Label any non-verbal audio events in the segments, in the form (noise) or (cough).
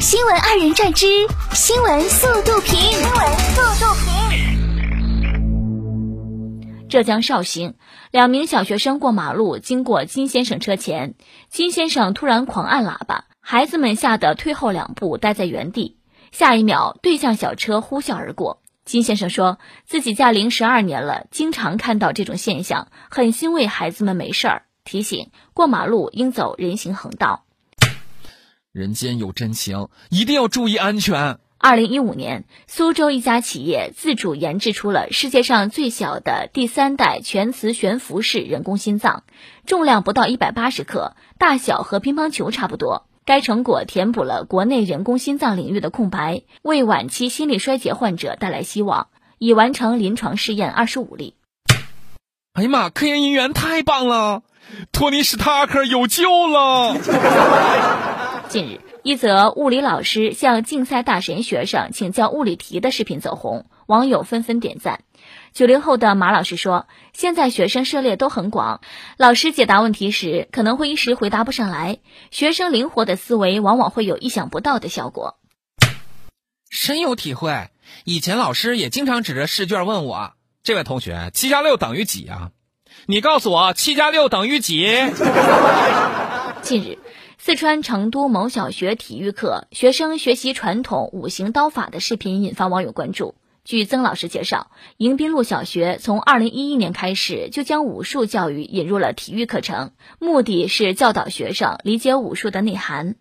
新闻二人转之新闻速度评。新闻速度评。浙江绍兴，两名小学生过马路，经过金先生车前，金先生突然狂按喇叭，孩子们吓得退后两步，待在原地。下一秒，对向小车呼啸而过。金先生说自己驾龄十二年了，经常看到这种现象，很欣慰孩子们没事儿，提醒过马路应走人行横道。人间有真情，一定要注意安全。二零一五年，苏州一家企业自主研制出了世界上最小的第三代全磁悬浮式人工心脏，重量不到一百八十克，大小和乒乓球差不多。该成果填补了国内人工心脏领域的空白，为晚期心力衰竭患者带来希望，已完成临床试验二十五例。哎呀妈，科研人员太棒了，托尼·史塔克有救了！(laughs) 近日，一则物理老师向竞赛大神学生请教物理题的视频走红，网友纷纷点赞。九零后的马老师说：“现在学生涉猎都很广，老师解答问题时可能会一时回答不上来，学生灵活的思维往往会有意想不到的效果。”深有体会，以前老师也经常指着试卷问我：“这位同学，七加六等于几啊？你告诉我，七加六等于几？” (laughs) 近日。四川成都某小学体育课，学生学习传统五行刀法的视频引发网友关注。据曾老师介绍，迎宾路小学从二零一一年开始就将武术教育引入了体育课程，目的是教导学生理解武术的内涵。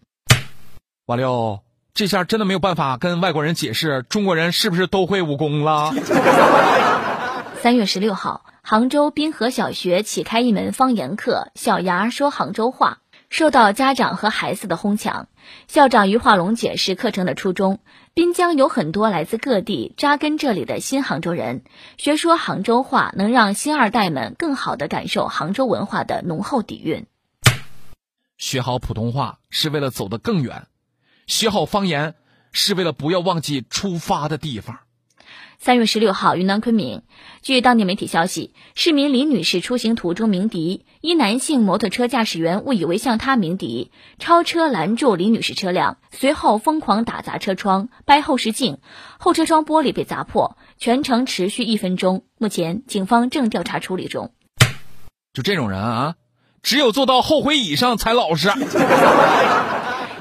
瓦六，这下真的没有办法跟外国人解释中国人是不是都会武功了。(laughs) 三月十六号，杭州滨河小学启开一门方言课，小牙说杭州话。受到家长和孩子的哄抢，校长于化龙解释课程的初衷：滨江有很多来自各地扎根这里的新杭州人，学说杭州话能让新二代们更好地感受杭州文化的浓厚底蕴。学好普通话是为了走得更远，学好方言是为了不要忘记出发的地方。三月十六号，云南昆明，据当地媒体消息，市民李女士出行途中鸣笛，一男性摩托车驾驶员误以为向她鸣笛，超车拦住李女士车辆，随后疯狂打砸车窗、掰后视镜，后车窗玻璃被砸破，全程持续一分钟。目前，警方正调查处理中。就这种人啊，只有坐到后悔椅上才老实。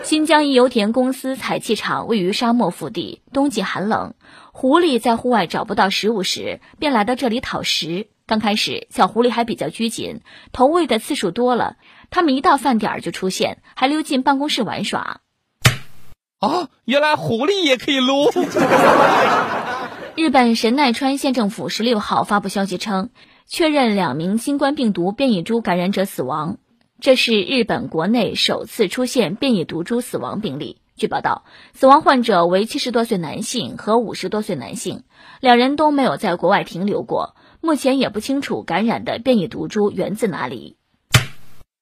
新疆一油田公司采气厂位于沙漠腹地，冬季寒冷，狐狸在户外找不到食物时，便来到这里讨食。刚开始，小狐狸还比较拘谨，投喂的次数多了，它们一到饭点儿就出现，还溜进办公室玩耍。啊，原来狐狸也可以撸！日本神奈川县政府十六号发布消息称，确认两名新冠病毒变异株感染者死亡。这是日本国内首次出现变异毒株死亡病例。据报道，死亡患者为七十多岁男性和五十多岁男性，两人都没有在国外停留过。目前也不清楚感染的变异毒株源自哪里。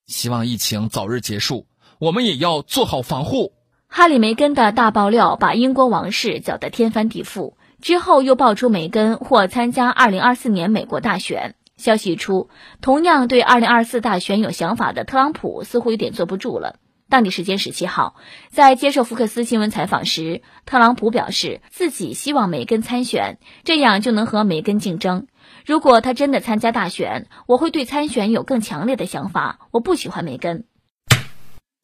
希望疫情早日结束，我们也要做好防护。哈里梅根的大爆料把英国王室搅得天翻地覆，之后又爆出梅根或参加二零二四年美国大选。消息一出，同样对二零二四大选有想法的特朗普似乎有点坐不住了。当地时间十七号，在接受福克斯新闻采访时，特朗普表示自己希望梅根参选，这样就能和梅根竞争。如果他真的参加大选，我会对参选有更强烈的想法。我不喜欢梅根。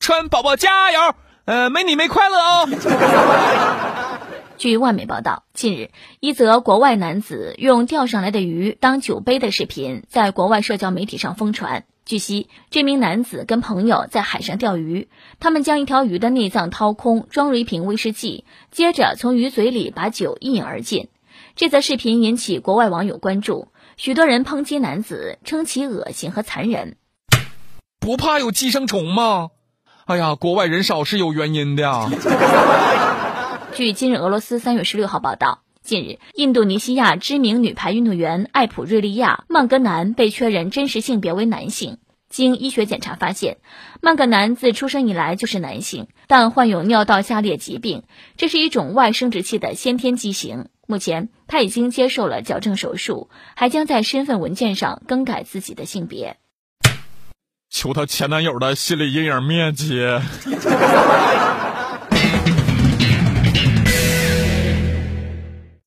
川宝宝加油！呃，没你没快乐哦。据外媒报道，近日一则国外男子用钓上来的鱼当酒杯的视频在国外社交媒体上疯传。据悉，这名男子跟朋友在海上钓鱼，他们将一条鱼的内脏掏空，装入一瓶威士忌，接着从鱼嘴里把酒一饮而尽。这则视频引起国外网友关注，许多人抨击男子，称其恶心和残忍。不怕有寄生虫吗？哎呀，国外人少是有原因的。(laughs) 据今日俄罗斯三月十六号报道，近日，印度尼西亚知名女排运动员艾普瑞利亚·曼格南被确认真实性别为男性。经医学检查发现，曼格南自出生以来就是男性，但患有尿道下裂疾病，这是一种外生殖器的先天畸形。目前，他已经接受了矫正手术，还将在身份文件上更改自己的性别。求他前男友的心理阴影面积。(laughs)